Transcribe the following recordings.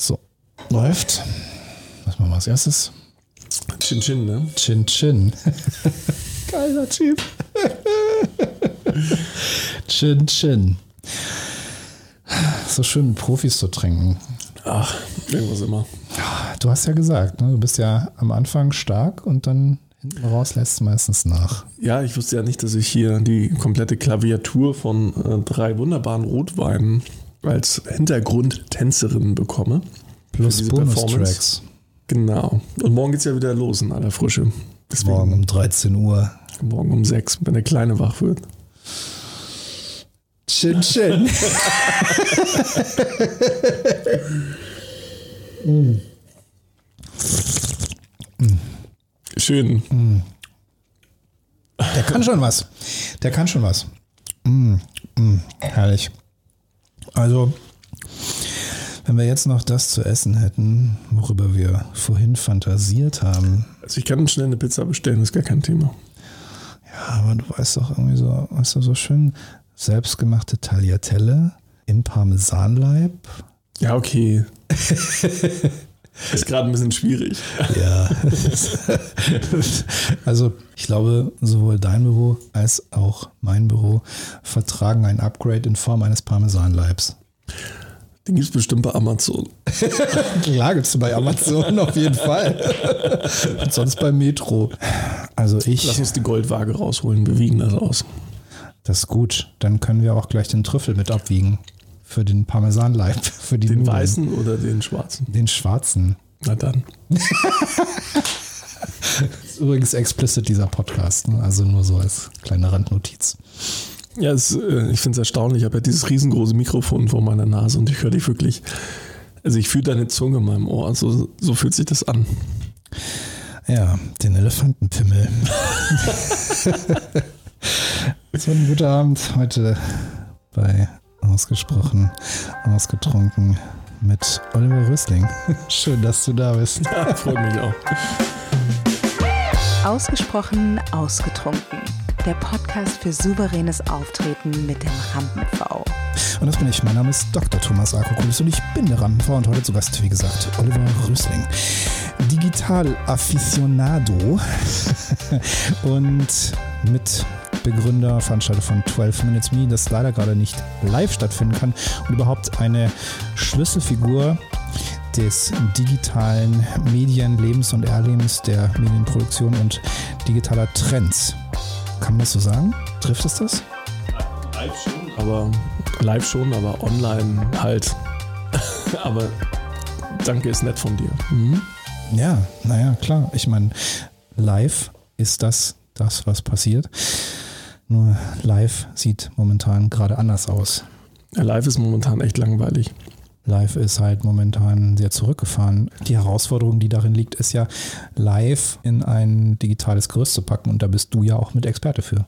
So, läuft. Was machen wir als erstes? Chin Chin, ne? Chin Chin. Geiler Typ. Chin Chin. So schön Profis zu trinken. Ach, irgendwas immer. Du hast ja gesagt, ne, du bist ja am Anfang stark und dann hinten raus lässt es meistens nach. Ja, ich wusste ja nicht, dass ich hier die komplette Klaviatur von äh, drei wunderbaren Rotweinen als Hintergrundtänzerin bekomme. Plus Bonustracks. Genau. Und morgen geht es ja wieder los in aller Frische. Deswegen morgen um 13 Uhr. Morgen um 6, wenn der Kleine wach wird. Chin Chin. mm. Schön. Mm. Der kann schon was. Der kann schon was. Mm. Mm. Herrlich. Also, wenn wir jetzt noch das zu essen hätten, worüber wir vorhin fantasiert haben. Also ich kann schnell eine Pizza bestellen, ist gar kein Thema. Ja, aber du weißt doch irgendwie so, weißt du, so schön selbstgemachte Tagliatelle im Parmesanleib. Ja, okay. Ist gerade ein bisschen schwierig. Ja. also ich glaube, sowohl dein Büro als auch mein Büro vertragen ein Upgrade in Form eines Parmesanleibs. Den gibt es bestimmt bei Amazon. Klar gibt es bei Amazon auf jeden Fall. Und sonst bei Metro. Also ich. Lass uns die Goldwaage rausholen, wir wiegen das aus. Das ist gut. Dann können wir auch gleich den Trüffel mit abwiegen. Für den Parmesanleib. Für die den Nudeln. weißen oder den schwarzen? Den schwarzen. Na dann. ist übrigens explicit dieser Podcast. Ne? Also nur so als kleine Randnotiz. Ja, es, äh, ich finde es erstaunlich. Ich habe ja dieses riesengroße Mikrofon vor meiner Nase und ich höre dich wirklich. Also ich fühle deine Zunge in meinem Ohr. So, so fühlt sich das an. Ja, den Elefantenpimmel. so ein guter Abend heute bei Ausgesprochen, Ausgetrunken mit Oliver Rösling. Schön, dass du da bist. Ja, freut mich auch. Ausgesprochen, ausgetrunken. Der Podcast für souveränes Auftreten mit dem Rampen-V. Und das bin ich. Mein Name ist Dr. Thomas Akokulis und ich bin der Rampen-V und heute zu Gast, wie gesagt, Oliver Rösling. Digital Aficionado und mit Begründer, Veranstalter von 12 Minutes Me, das leider gerade nicht live stattfinden kann und überhaupt eine Schlüsselfigur des digitalen Medienlebens und Erlebens der Medienproduktion und digitaler Trends. Kann man das so sagen? Trifft es das? Live schon, aber live schon, aber online halt. aber danke ist nett von dir. Mhm. Ja, naja, klar. Ich meine, live ist das das, was passiert. Nur live sieht momentan gerade anders aus. Ja, live ist momentan echt langweilig. Live ist halt momentan sehr zurückgefahren. Die Herausforderung, die darin liegt, ist ja, live in ein digitales Gerüst zu packen. Und da bist du ja auch mit Experte für.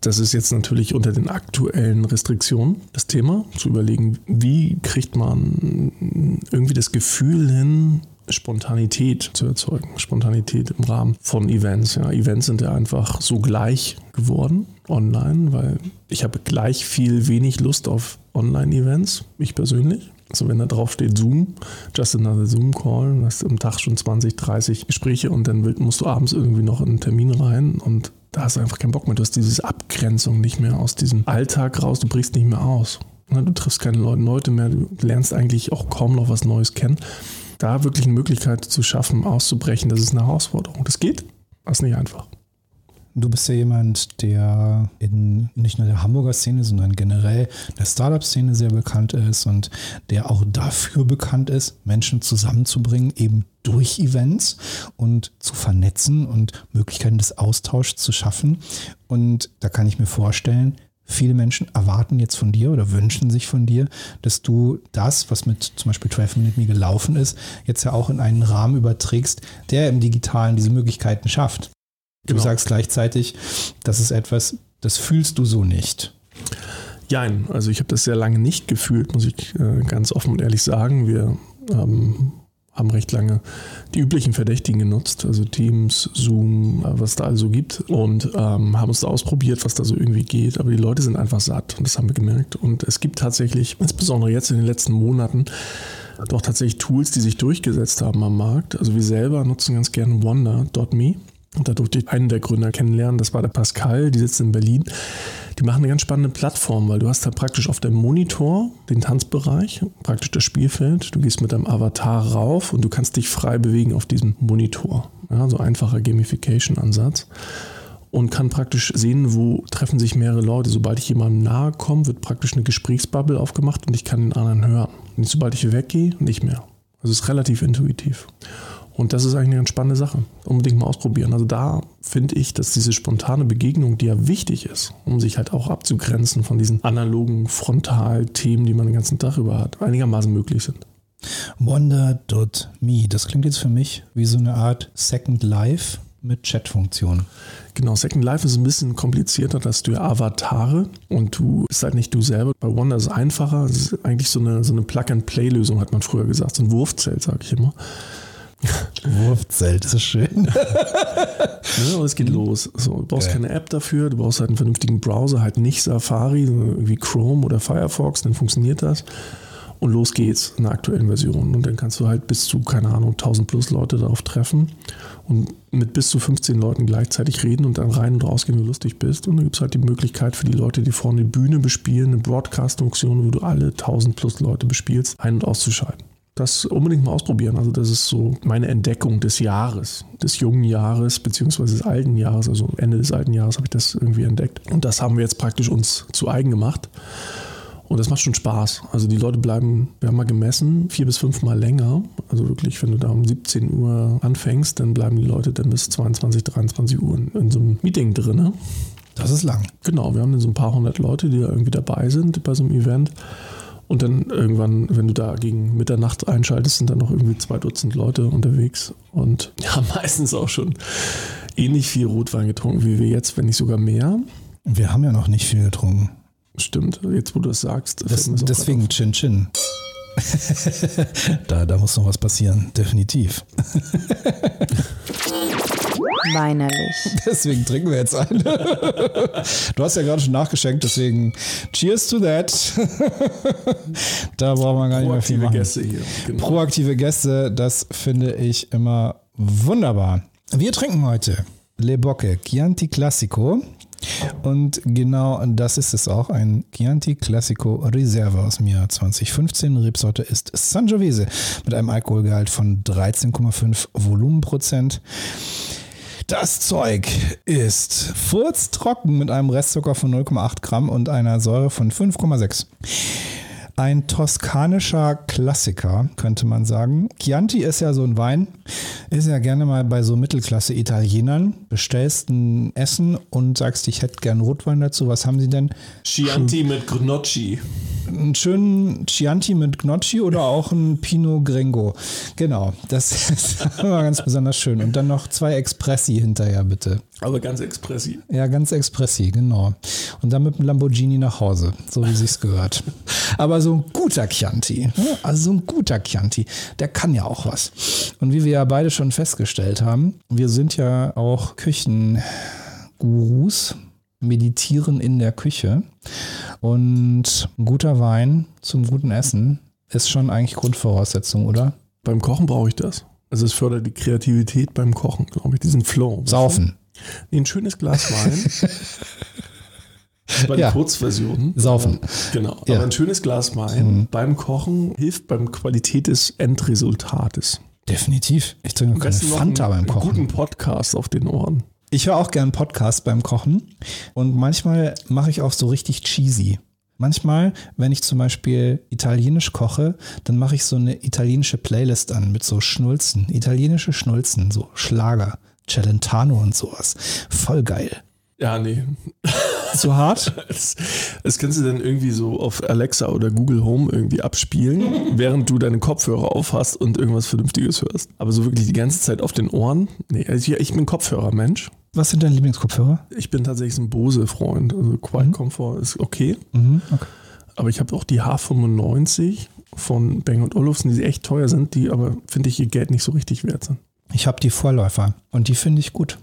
Das ist jetzt natürlich unter den aktuellen Restriktionen das Thema, zu überlegen, wie kriegt man irgendwie das Gefühl hin, Spontanität zu erzeugen. Spontanität im Rahmen von Events. Ja, Events sind ja einfach so gleich geworden online, weil ich habe gleich viel wenig Lust auf Online-Events, ich persönlich. Also wenn da drauf steht Zoom, just another Zoom-Call, du hast am Tag schon 20, 30 Gespräche und dann musst du abends irgendwie noch in einen Termin rein und da hast du einfach keinen Bock mehr. Du hast diese Abgrenzung nicht mehr aus diesem Alltag raus, du brichst nicht mehr aus. Du triffst keine Leute mehr, du lernst eigentlich auch kaum noch was Neues kennen da wirklich eine Möglichkeit zu schaffen, auszubrechen, das ist eine Herausforderung. Das geht, das ist nicht einfach. Du bist ja jemand, der in nicht nur der Hamburger Szene, sondern generell der Startup-Szene sehr bekannt ist und der auch dafür bekannt ist, Menschen zusammenzubringen, eben durch Events und zu vernetzen und Möglichkeiten des Austauschs zu schaffen. Und da kann ich mir vorstellen, Viele Menschen erwarten jetzt von dir oder wünschen sich von dir, dass du das, was mit zum Beispiel 12 Minute Me gelaufen ist, jetzt ja auch in einen Rahmen überträgst, der im Digitalen diese Möglichkeiten schafft. Du genau. sagst gleichzeitig, das ist etwas, das fühlst du so nicht. Jein, also ich habe das sehr lange nicht gefühlt, muss ich äh, ganz offen und ehrlich sagen. Wir ähm, haben recht lange die üblichen Verdächtigen genutzt, also Teams, Zoom, was da also gibt und ähm, haben uns da ausprobiert, was da so irgendwie geht. Aber die Leute sind einfach satt und das haben wir gemerkt. Und es gibt tatsächlich, insbesondere jetzt in den letzten Monaten, doch tatsächlich Tools, die sich durchgesetzt haben am Markt. Also wir selber nutzen ganz gerne Wonder.me. Und da durfte ich einen der Gründer kennenlernen, das war der Pascal, die sitzt in Berlin. Die machen eine ganz spannende Plattform, weil du hast da praktisch auf dem Monitor den Tanzbereich, praktisch das Spielfeld. Du gehst mit deinem Avatar rauf und du kannst dich frei bewegen auf diesem Monitor. Ja, so einfacher Gamification-Ansatz. Und kann praktisch sehen, wo treffen sich mehrere Leute. Sobald ich jemandem nahe komme, wird praktisch eine Gesprächsbubble aufgemacht und ich kann den anderen hören. Und sobald ich weggehe, nicht mehr. Also es ist relativ intuitiv. Und das ist eigentlich eine ganz spannende Sache. Unbedingt mal ausprobieren. Also da finde ich, dass diese spontane Begegnung, die ja wichtig ist, um sich halt auch abzugrenzen von diesen analogen Frontalthemen, die man den ganzen Tag über hat, einigermaßen möglich sind. Wonder.me, das klingt jetzt für mich wie so eine Art Second Life mit Chat-Funktion. Genau, Second Life ist ein bisschen komplizierter, dass du ja Avatare und du bist halt nicht du selber. Bei Wonder ist es einfacher. Es ist eigentlich so eine, so eine Plug-and-Play-Lösung, hat man früher gesagt. So ein Wurfzelt, sage ich immer. Wurfzelt, das ist schön. ja, aber es geht los. So, du brauchst okay. keine App dafür, du brauchst halt einen vernünftigen Browser, halt nicht Safari, wie Chrome oder Firefox, dann funktioniert das. Und los geht's in der aktuellen Version. Und dann kannst du halt bis zu, keine Ahnung, 1000 plus Leute darauf treffen und mit bis zu 15 Leuten gleichzeitig reden und dann rein und rausgehen, wie du lustig bist. Und dann gibt es halt die Möglichkeit für die Leute, die vorne die Bühne bespielen, eine Broadcast-Funktion, wo du alle 1000 plus Leute bespielst, ein- und auszuschalten das unbedingt mal ausprobieren. Also das ist so meine Entdeckung des Jahres, des jungen Jahres, beziehungsweise des alten Jahres, also Ende des alten Jahres habe ich das irgendwie entdeckt. Und das haben wir jetzt praktisch uns zu eigen gemacht. Und das macht schon Spaß. Also die Leute bleiben, wir haben mal gemessen, vier bis fünf Mal länger. Also wirklich, wenn du da um 17 Uhr anfängst, dann bleiben die Leute dann bis 22, 23 Uhr in, in so einem Meeting drin. Das ist lang. Genau, wir haben dann so ein paar hundert Leute, die da irgendwie dabei sind bei so einem Event. Und dann irgendwann, wenn du da gegen Mitternacht einschaltest, sind dann noch irgendwie zwei Dutzend Leute unterwegs und ja, meistens auch schon ähnlich viel Rotwein getrunken wie wir jetzt, wenn nicht sogar mehr. Wir haben ja noch nicht viel getrunken. Stimmt, jetzt wo du es sagst. Das, deswegen Chin Chin. da, da muss noch was passieren, definitiv. Weinerlich. Deswegen trinken wir jetzt ein. Du hast ja gerade schon nachgeschenkt, deswegen cheers to that. Da braucht man gar nicht mehr viel machen. Gäste hier. Genau. Proaktive Gäste, das finde ich immer wunderbar. Wir trinken heute Le Bocche Chianti Classico. Und genau das ist es auch, ein Chianti Classico Reserve aus dem Jahr 2015. Rebsorte ist Sangiovese mit einem Alkoholgehalt von 13,5 Volumenprozent. Das Zeug ist furztrocken mit einem Restzucker von 0,8 Gramm und einer Säure von 5,6. Ein toskanischer Klassiker, könnte man sagen. Chianti ist ja so ein Wein, ist ja gerne mal bei so Mittelklasse-Italienern. Bestellst ein Essen und sagst, ich hätte gern Rotwein dazu. Was haben sie denn? Chianti mit Gnocchi. Einen schönen Chianti mit Gnocchi oder auch ein Pinot Gringo. Genau, das ist immer ganz besonders schön. Und dann noch zwei Expressi hinterher, bitte. Aber ganz Expressi. Ja, ganz Expressi, genau. Und dann mit dem Lamborghini nach Hause, so wie sich's gehört. Aber so ein guter Chianti, ne? also so ein guter Chianti, der kann ja auch was. Und wie wir ja beide schon festgestellt haben, wir sind ja auch Küchengurus, meditieren in der Küche. Und ein guter Wein zum guten Essen ist schon eigentlich Grundvoraussetzung, oder? Beim Kochen brauche ich das. Also es fördert die Kreativität beim Kochen, glaube ich, diesen Flow. Saufen. Ein schönes Glas Wein. bei ja. der Kurzversion. Saufen. Genau. Ja. Aber ein schönes Glas Wein mhm. beim Kochen hilft beim Qualität des Endresultates. Definitiv. Ich trinke keine Fanta beim Kochen. Einen guten Podcast auf den Ohren. Ich höre auch gern Podcasts beim Kochen und manchmal mache ich auch so richtig cheesy. Manchmal, wenn ich zum Beispiel italienisch koche, dann mache ich so eine italienische Playlist an mit so Schnulzen, italienische Schnulzen, so Schlager. Celentano und sowas. Voll geil. Ja, nee. Zu hart? Das, das, kannst du dann irgendwie so auf Alexa oder Google Home irgendwie abspielen, während du deine Kopfhörer aufhast und irgendwas Vernünftiges hörst. Aber so wirklich die ganze Zeit auf den Ohren? Nee, also ich, ich bin Kopfhörermensch. Was sind deine Lieblingskopfhörer? Ich bin tatsächlich ein Bose-Freund. Also Quiet mhm. Comfort ist okay. Mhm, okay. Aber ich habe auch die H95 von Bang Olufsen, die echt teuer sind, die aber, finde ich, ihr Geld nicht so richtig wert sind. Ich habe die Vorläufer und die finde ich gut.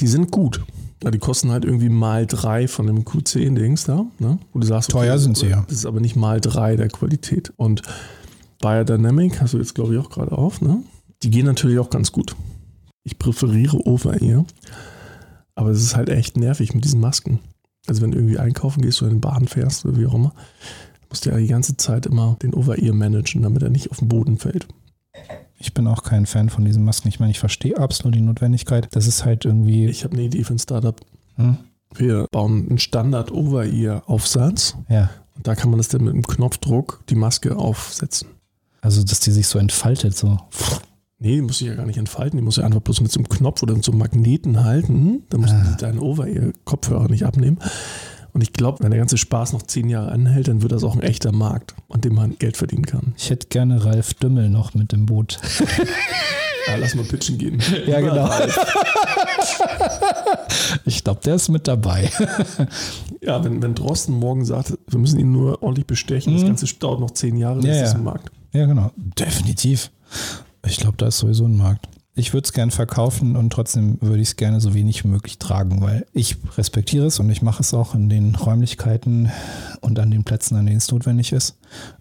Die sind gut. Ja, die kosten halt irgendwie mal drei von dem Q10-Dings da, ne? Wo du sagst, okay, teuer sind sie ja. Das ist aber nicht mal drei der Qualität. Und Biodynamic, hast du jetzt glaube ich auch gerade auf, ne? Die gehen natürlich auch ganz gut. Ich präferiere Over-Ear, aber es ist halt echt nervig mit diesen Masken. Also wenn du irgendwie einkaufen gehst oder in den Bahn fährst oder wie auch immer, musst du ja die ganze Zeit immer den Over-Ear managen, damit er nicht auf den Boden fällt. Ich bin auch kein Fan von diesen Masken. Ich meine, ich verstehe absolut die Notwendigkeit. Das ist halt irgendwie. Ich habe eine Idee für ein Startup. Hm? Wir bauen einen Standard-Over-Ear-Aufsatz. Ja. Und da kann man das dann mit einem Knopfdruck die Maske aufsetzen. Also, dass die sich so entfaltet, so. Nee, die muss sich ja gar nicht entfalten. Die muss ja einfach bloß mit so einem Knopf oder mit so einem Magneten halten. Da muss ah. deinen Over-Ear-Kopfhörer nicht abnehmen. Und ich glaube, wenn der ganze Spaß noch zehn Jahre anhält, dann wird das auch ein echter Markt, an dem man Geld verdienen kann. Ich hätte gerne Ralf Dümmel noch mit dem Boot. ja, lass mal pitchen gehen. Ja, genau. ich glaube, der ist mit dabei. ja, wenn, wenn Drosten morgen sagt, wir müssen ihn nur ordentlich bestechen, mhm. das Ganze dauert noch zehn Jahre, dann ja, ist das ein Markt. Ja, genau. Definitiv. Ich glaube, da ist sowieso ein Markt ich würde es gerne verkaufen und trotzdem würde ich es gerne so wenig wie möglich tragen, weil ich respektiere es und ich mache es auch in den Räumlichkeiten und an den Plätzen, an denen es notwendig ist.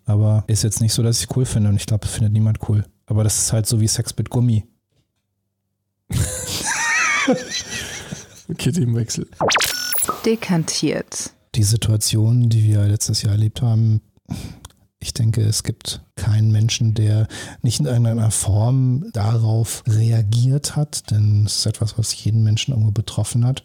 Aber ist jetzt nicht so, dass ich es cool finde und ich glaube, das findet niemand cool. Aber das ist halt so wie Sex mit Gummi. okay, Themenwechsel. Dekantiert. Die Situation, die wir letztes Jahr erlebt haben, ich denke, es gibt keinen Menschen, der nicht in irgendeiner Form darauf reagiert hat, denn es ist etwas, was jeden Menschen irgendwo betroffen hat.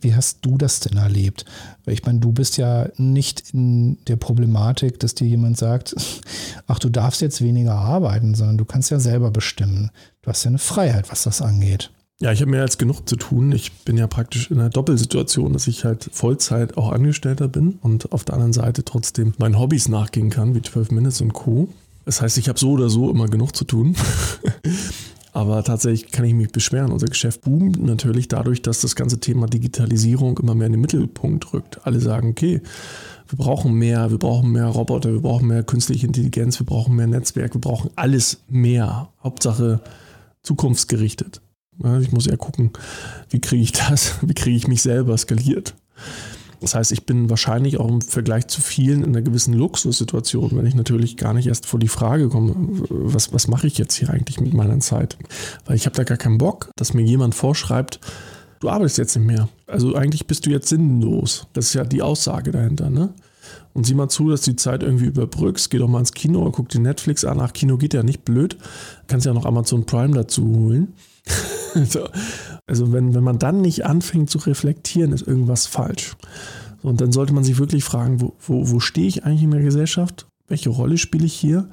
Wie hast du das denn erlebt? Ich meine, du bist ja nicht in der Problematik, dass dir jemand sagt, ach, du darfst jetzt weniger arbeiten, sondern du kannst ja selber bestimmen. Du hast ja eine Freiheit, was das angeht. Ja, ich habe mehr als genug zu tun. Ich bin ja praktisch in einer Doppelsituation, dass ich halt Vollzeit auch Angestellter bin und auf der anderen Seite trotzdem meinen Hobbys nachgehen kann, wie 12 Minutes und Co. Das heißt, ich habe so oder so immer genug zu tun. Aber tatsächlich kann ich mich beschweren. Unser Geschäft boomt natürlich dadurch, dass das ganze Thema Digitalisierung immer mehr in den Mittelpunkt rückt. Alle sagen, okay, wir brauchen mehr, wir brauchen mehr Roboter, wir brauchen mehr künstliche Intelligenz, wir brauchen mehr Netzwerk, wir brauchen alles mehr. Hauptsache zukunftsgerichtet. Ich muss eher gucken, wie kriege ich das, wie kriege ich mich selber skaliert. Das heißt, ich bin wahrscheinlich auch im Vergleich zu vielen in einer gewissen Luxussituation, wenn ich natürlich gar nicht erst vor die Frage komme, was, was mache ich jetzt hier eigentlich mit meiner Zeit? Weil ich habe da gar keinen Bock, dass mir jemand vorschreibt, du arbeitest jetzt nicht mehr. Also eigentlich bist du jetzt sinnlos. Das ist ja die Aussage dahinter, ne? Und sieh mal zu, dass du die Zeit irgendwie überbrückst. Geh doch mal ins Kino, guck dir Netflix an. Ach, Kino geht ja nicht blöd. Kannst ja noch Amazon Prime dazu holen. so. Also wenn, wenn man dann nicht anfängt zu reflektieren, ist irgendwas falsch. So, und dann sollte man sich wirklich fragen, wo, wo, wo stehe ich eigentlich in der Gesellschaft? Welche Rolle spiele ich hier?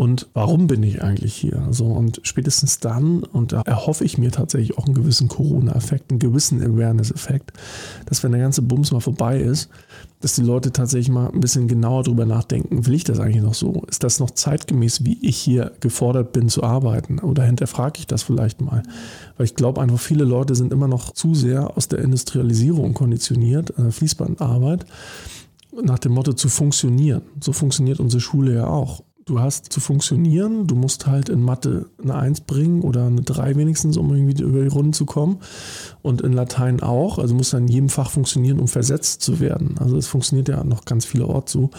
Und warum bin ich eigentlich hier? So, und spätestens dann, und da erhoffe ich mir tatsächlich auch einen gewissen Corona-Effekt, einen gewissen Awareness-Effekt, dass wenn der ganze Bums mal vorbei ist, dass die Leute tatsächlich mal ein bisschen genauer drüber nachdenken, will ich das eigentlich noch so? Ist das noch zeitgemäß, wie ich hier gefordert bin zu arbeiten? Oder hinterfrage ich das vielleicht mal? Weil ich glaube einfach, viele Leute sind immer noch zu sehr aus der Industrialisierung konditioniert, äh, Fließbandarbeit, nach dem Motto zu funktionieren. So funktioniert unsere Schule ja auch du hast zu funktionieren, du musst halt in Mathe eine 1 bringen oder eine 3 wenigstens, um irgendwie über die Runden zu kommen. Und in Latein auch. Also muss dann in jedem Fach funktionieren, um versetzt zu werden. Also es funktioniert ja noch ganz vielerorts so.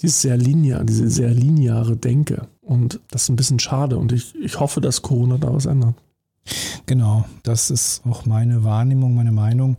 Dieses sehr linear, diese sehr lineare Denke. Und das ist ein bisschen schade. Und ich, ich hoffe, dass Corona da was ändert. Genau, das ist auch meine Wahrnehmung, meine Meinung.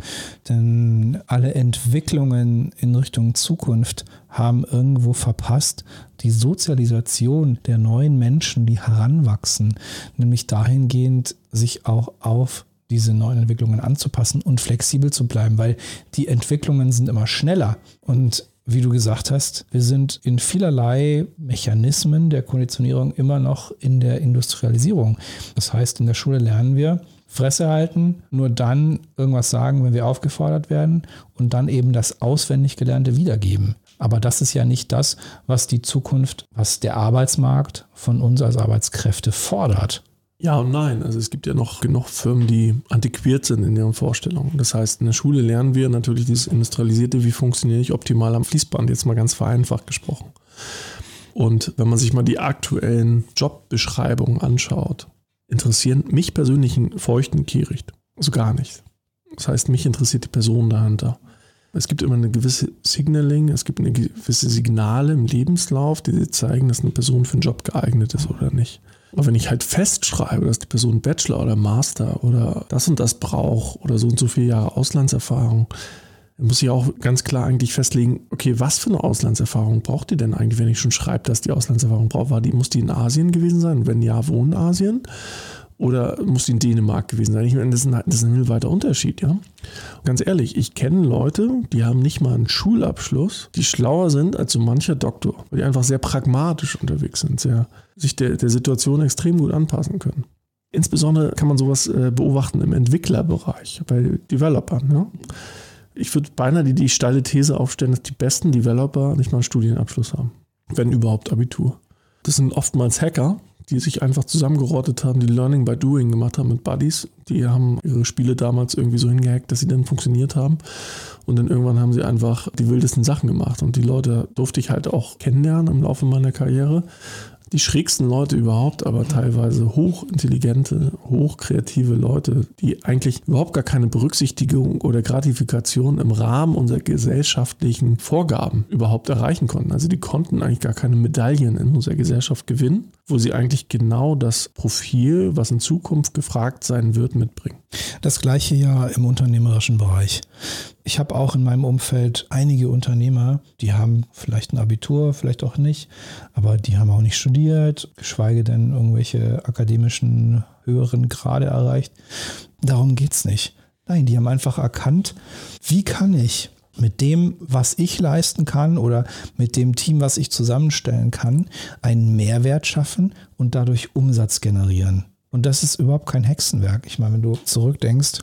Denn alle Entwicklungen in Richtung Zukunft haben irgendwo verpasst, die Sozialisation der neuen Menschen, die heranwachsen, nämlich dahingehend, sich auch auf diese neuen Entwicklungen anzupassen und flexibel zu bleiben, weil die Entwicklungen sind immer schneller und wie du gesagt hast, wir sind in vielerlei Mechanismen der Konditionierung immer noch in der Industrialisierung. Das heißt, in der Schule lernen wir, Fresse halten, nur dann irgendwas sagen, wenn wir aufgefordert werden und dann eben das auswendig Gelernte wiedergeben. Aber das ist ja nicht das, was die Zukunft, was der Arbeitsmarkt von uns als Arbeitskräfte fordert. Ja und nein. Also es gibt ja noch genug Firmen, die antiquiert sind in ihren Vorstellungen. Das heißt, in der Schule lernen wir natürlich dieses Industrialisierte, wie funktioniere ich optimal am Fließband, jetzt mal ganz vereinfacht gesprochen. Und wenn man sich mal die aktuellen Jobbeschreibungen anschaut, interessieren mich persönlich einen feuchten Kehricht. Also gar nicht. Das heißt, mich interessiert die Person dahinter. Es gibt immer eine gewisse Signaling, es gibt eine gewisse Signale im Lebenslauf, die zeigen, dass eine Person für einen Job geeignet ist oder nicht. Aber wenn ich halt festschreibe, dass die Person Bachelor oder Master oder das und das braucht oder so und so viele Jahre Auslandserfahrung, dann muss ich auch ganz klar eigentlich festlegen, okay, was für eine Auslandserfahrung braucht ihr denn eigentlich, wenn ich schon schreibe, dass die Auslandserfahrung braucht? War die, muss die in Asien gewesen sein? Wenn ja, wo in Asien? Oder muss die in Dänemark gewesen sein? Ich meine, das ist ein, das ist ein weiter Unterschied, ja. Ganz ehrlich, ich kenne Leute, die haben nicht mal einen Schulabschluss, die schlauer sind als so mancher Doktor, weil die einfach sehr pragmatisch unterwegs sind, sehr, sich der, der Situation extrem gut anpassen können. Insbesondere kann man sowas äh, beobachten im Entwicklerbereich, bei Developern, ja. Ich würde beinahe die, die steile These aufstellen, dass die besten Developer nicht mal einen Studienabschluss haben. Wenn überhaupt Abitur. Das sind oftmals Hacker, die sich einfach zusammengerottet haben, die Learning by Doing gemacht haben mit Buddies. Die haben ihre Spiele damals irgendwie so hingehackt, dass sie dann funktioniert haben. Und dann irgendwann haben sie einfach die wildesten Sachen gemacht. Und die Leute durfte ich halt auch kennenlernen im Laufe meiner Karriere die schrägsten Leute überhaupt, aber teilweise hochintelligente, hochkreative Leute, die eigentlich überhaupt gar keine Berücksichtigung oder Gratifikation im Rahmen unserer gesellschaftlichen Vorgaben überhaupt erreichen konnten. Also die konnten eigentlich gar keine Medaillen in unserer Gesellschaft gewinnen, wo sie eigentlich genau das Profil, was in Zukunft gefragt sein wird, mitbringen. Das gleiche ja im unternehmerischen Bereich. Ich habe auch in meinem Umfeld einige Unternehmer, die haben vielleicht ein Abitur, vielleicht auch nicht, aber die haben auch nicht studiert, geschweige denn irgendwelche akademischen höheren Grade erreicht. Darum geht es nicht. Nein, die haben einfach erkannt, wie kann ich mit dem, was ich leisten kann oder mit dem Team, was ich zusammenstellen kann, einen Mehrwert schaffen und dadurch Umsatz generieren. Und das ist überhaupt kein Hexenwerk. Ich meine, wenn du zurückdenkst,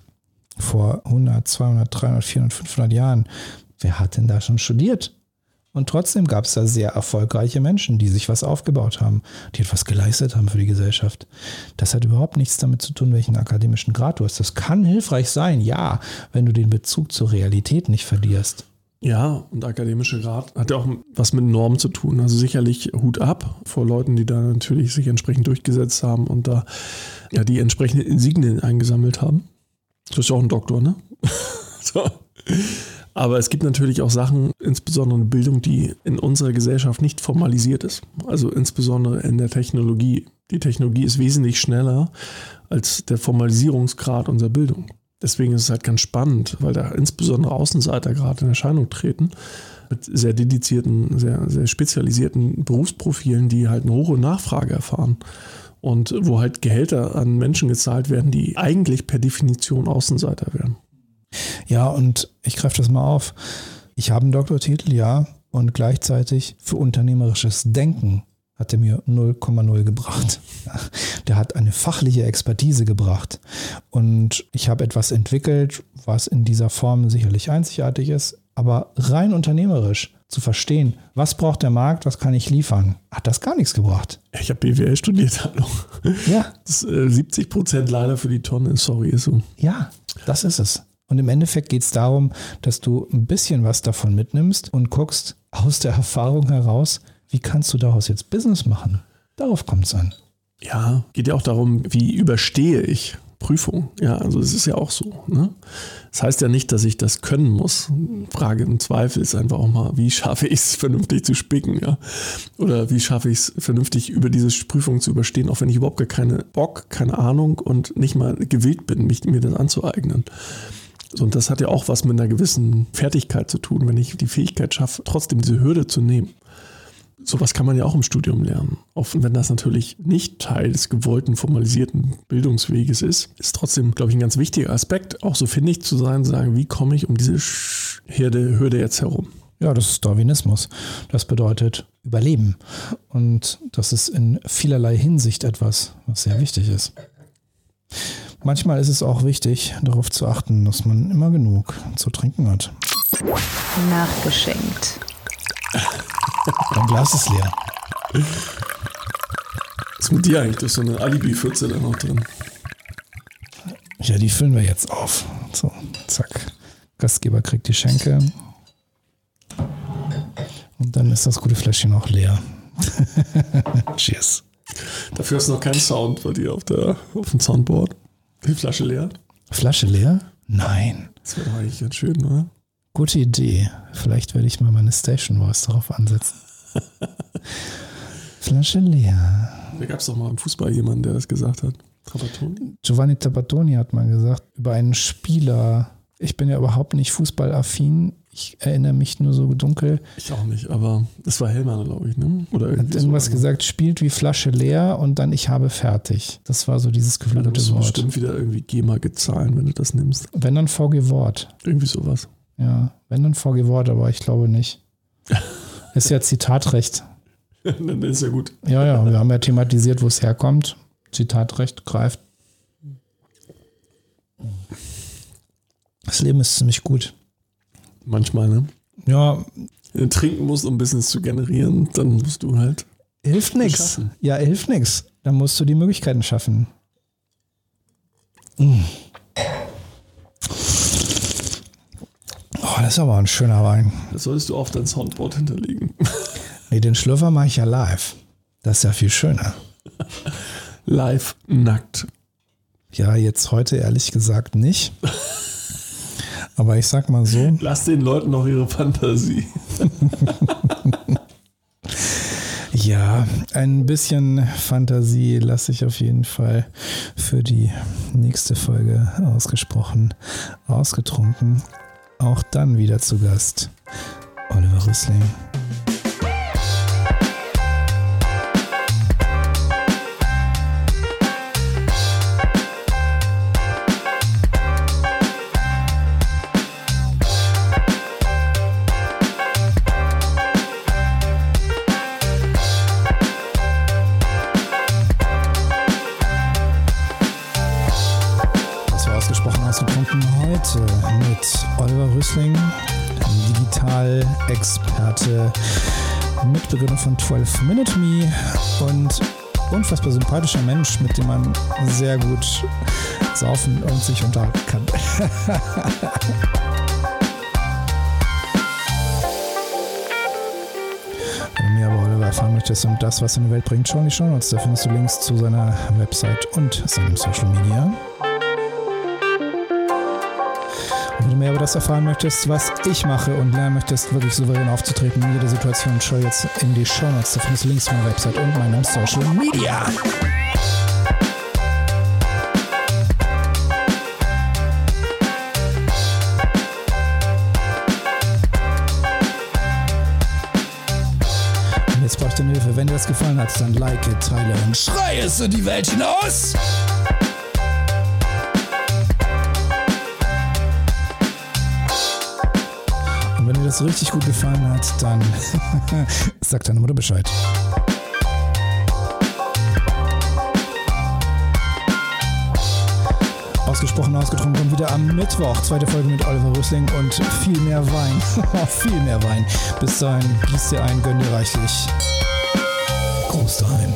vor 100, 200, 300, 400, 500 Jahren, wer hat denn da schon studiert? Und trotzdem gab es da sehr erfolgreiche Menschen, die sich was aufgebaut haben, die etwas geleistet haben für die Gesellschaft. Das hat überhaupt nichts damit zu tun, welchen akademischen Grad du hast. Das kann hilfreich sein, ja, wenn du den Bezug zur Realität nicht verlierst. Ja, und akademischer Grad hat ja auch was mit Normen zu tun. Also sicherlich Hut ab vor Leuten, die da natürlich sich entsprechend durchgesetzt haben und da ja die entsprechenden Insignien eingesammelt haben. Du bist ja auch ein Doktor, ne? so. Aber es gibt natürlich auch Sachen, insbesondere eine Bildung, die in unserer Gesellschaft nicht formalisiert ist. Also insbesondere in der Technologie. Die Technologie ist wesentlich schneller als der Formalisierungsgrad unserer Bildung. Deswegen ist es halt ganz spannend, weil da insbesondere Außenseiter gerade in Erscheinung treten mit sehr dedizierten, sehr, sehr spezialisierten Berufsprofilen, die halt eine hohe Nachfrage erfahren und wo halt Gehälter an Menschen gezahlt werden, die eigentlich per Definition Außenseiter wären. Ja, und ich greife das mal auf. Ich habe einen Doktortitel, ja, und gleichzeitig für unternehmerisches Denken hat er mir 0,0 gebracht. Der hat eine fachliche Expertise gebracht. Und ich habe etwas entwickelt, was in dieser Form sicherlich einzigartig ist, aber rein unternehmerisch zu verstehen, was braucht der Markt, was kann ich liefern, hat das gar nichts gebracht. Ich habe BWL studiert, hallo. Ja. Das, äh, 70 Prozent leider für die Tonne, sorry, ist so. Ja, das ist es. Und im Endeffekt geht es darum, dass du ein bisschen was davon mitnimmst und guckst aus der Erfahrung heraus, wie kannst du daraus jetzt Business machen? Darauf kommt es an. Ja, geht ja auch darum, wie überstehe ich Prüfung. Ja, also es ist ja auch so. Ne? Das heißt ja nicht, dass ich das können muss. Frage im Zweifel ist einfach auch mal, wie schaffe ich es vernünftig zu spicken, ja? Oder wie schaffe ich es vernünftig über diese Prüfung zu überstehen, auch wenn ich überhaupt gar keine Bock, keine Ahnung und nicht mal gewillt bin, mich, mir das anzueignen. Und das hat ja auch was mit einer gewissen Fertigkeit zu tun, wenn ich die Fähigkeit schaffe, trotzdem diese Hürde zu nehmen. Sowas kann man ja auch im Studium lernen. Auch wenn das natürlich nicht Teil des gewollten, formalisierten Bildungsweges ist, ist trotzdem, glaube ich, ein ganz wichtiger Aspekt, auch so findig zu sein, zu sagen, wie komme ich um diese Hürde, Hürde jetzt herum. Ja, das ist Darwinismus. Das bedeutet Überleben. Und das ist in vielerlei Hinsicht etwas, was sehr wichtig ist. Manchmal ist es auch wichtig, darauf zu achten, dass man immer genug zu trinken hat. Nachgeschenkt. Dein Glas ist leer. Was ist mit dir eigentlich? Da ist so eine Alibi-Pfütze da noch drin. Ja, die füllen wir jetzt auf. So, zack. Gastgeber kriegt die Schenke. Und dann ist das gute Fläschchen auch leer. Cheers. Dafür ist noch kein Sound bei dir auf, der, auf dem Soundboard. Die Flasche leer? Flasche leer? Nein. Das wäre eigentlich ganz schön, oder? Gute Idee. Vielleicht werde ich mal meine Station Voice darauf ansetzen. Flasche leer. Da gab es doch mal im Fußball jemanden, der das gesagt hat. Trapattoni? Giovanni Trapattoni hat mal gesagt, über einen Spieler. Ich bin ja überhaupt nicht fußballaffin. Ich erinnere mich nur so dunkel. Ich auch nicht, aber das war Hellmann, glaube ich, ne? Oder hat irgendwas so gesagt, spielt wie Flasche leer und dann ich habe fertig. Das war so dieses geflügelte ja, Wort. Du bestimmt wieder irgendwie GEMA gezahlen, wenn du das nimmst. Wenn dann VG Wort. Irgendwie sowas. Ja, wenn dann VG Wort, aber ich glaube nicht. ist ja Zitatrecht. dann ist ja gut. Ja, ja, wir haben ja thematisiert, wo es herkommt. Zitatrecht greift. Das Leben ist ziemlich gut. Manchmal, ne? Ja. Wenn du trinken musst, um Business zu generieren, dann musst du halt. Hilft nichts. Ja, hilft nichts. Dann musst du die Möglichkeiten schaffen. Mm. Oh, das ist aber ein schöner Wein. Das solltest du auf dein Soundboard hinterlegen. Nee, den Schlürfer mache ich ja live. Das ist ja viel schöner. live nackt. Ja, jetzt heute ehrlich gesagt nicht. Aber ich sag mal so. Lass den Leuten noch ihre Fantasie. ja, ein bisschen Fantasie lasse ich auf jeden Fall für die nächste Folge ausgesprochen, ausgetrunken. Auch dann wieder zu Gast Oliver Rüssling. Digital-Experte, Mitbegründer von 12 Minute Me und unfassbar sympathischer Mensch, mit dem man sehr gut saufen und sich unterhalten kann. Wenn du mehr über Oliver erfahren möchtest und das, was in die Welt bringt, schau in die Show Notes. Da findest du Links zu seiner Website und seinem Social Media. Mehr über das erfahren möchtest, was ich mache und lernen möchtest, wirklich souverän aufzutreten in jeder Situation, schau jetzt in die Show Notes. Da findest du Links zu meiner Website und meinem Social Media. Jetzt ich deine Hilfe. Wenn dir das gefallen hat, dann like, teile und schrei es in die Welt hinaus! Das richtig gut gefallen hat, dann sag deiner Mutter Bescheid. Ausgesprochen ausgetrunken wieder am Mittwoch. Zweite Folge mit Oliver Rüssling und viel mehr Wein. viel mehr Wein. Bis dahin, gieß dir ein, gönn dir reichlich. Groß dahin.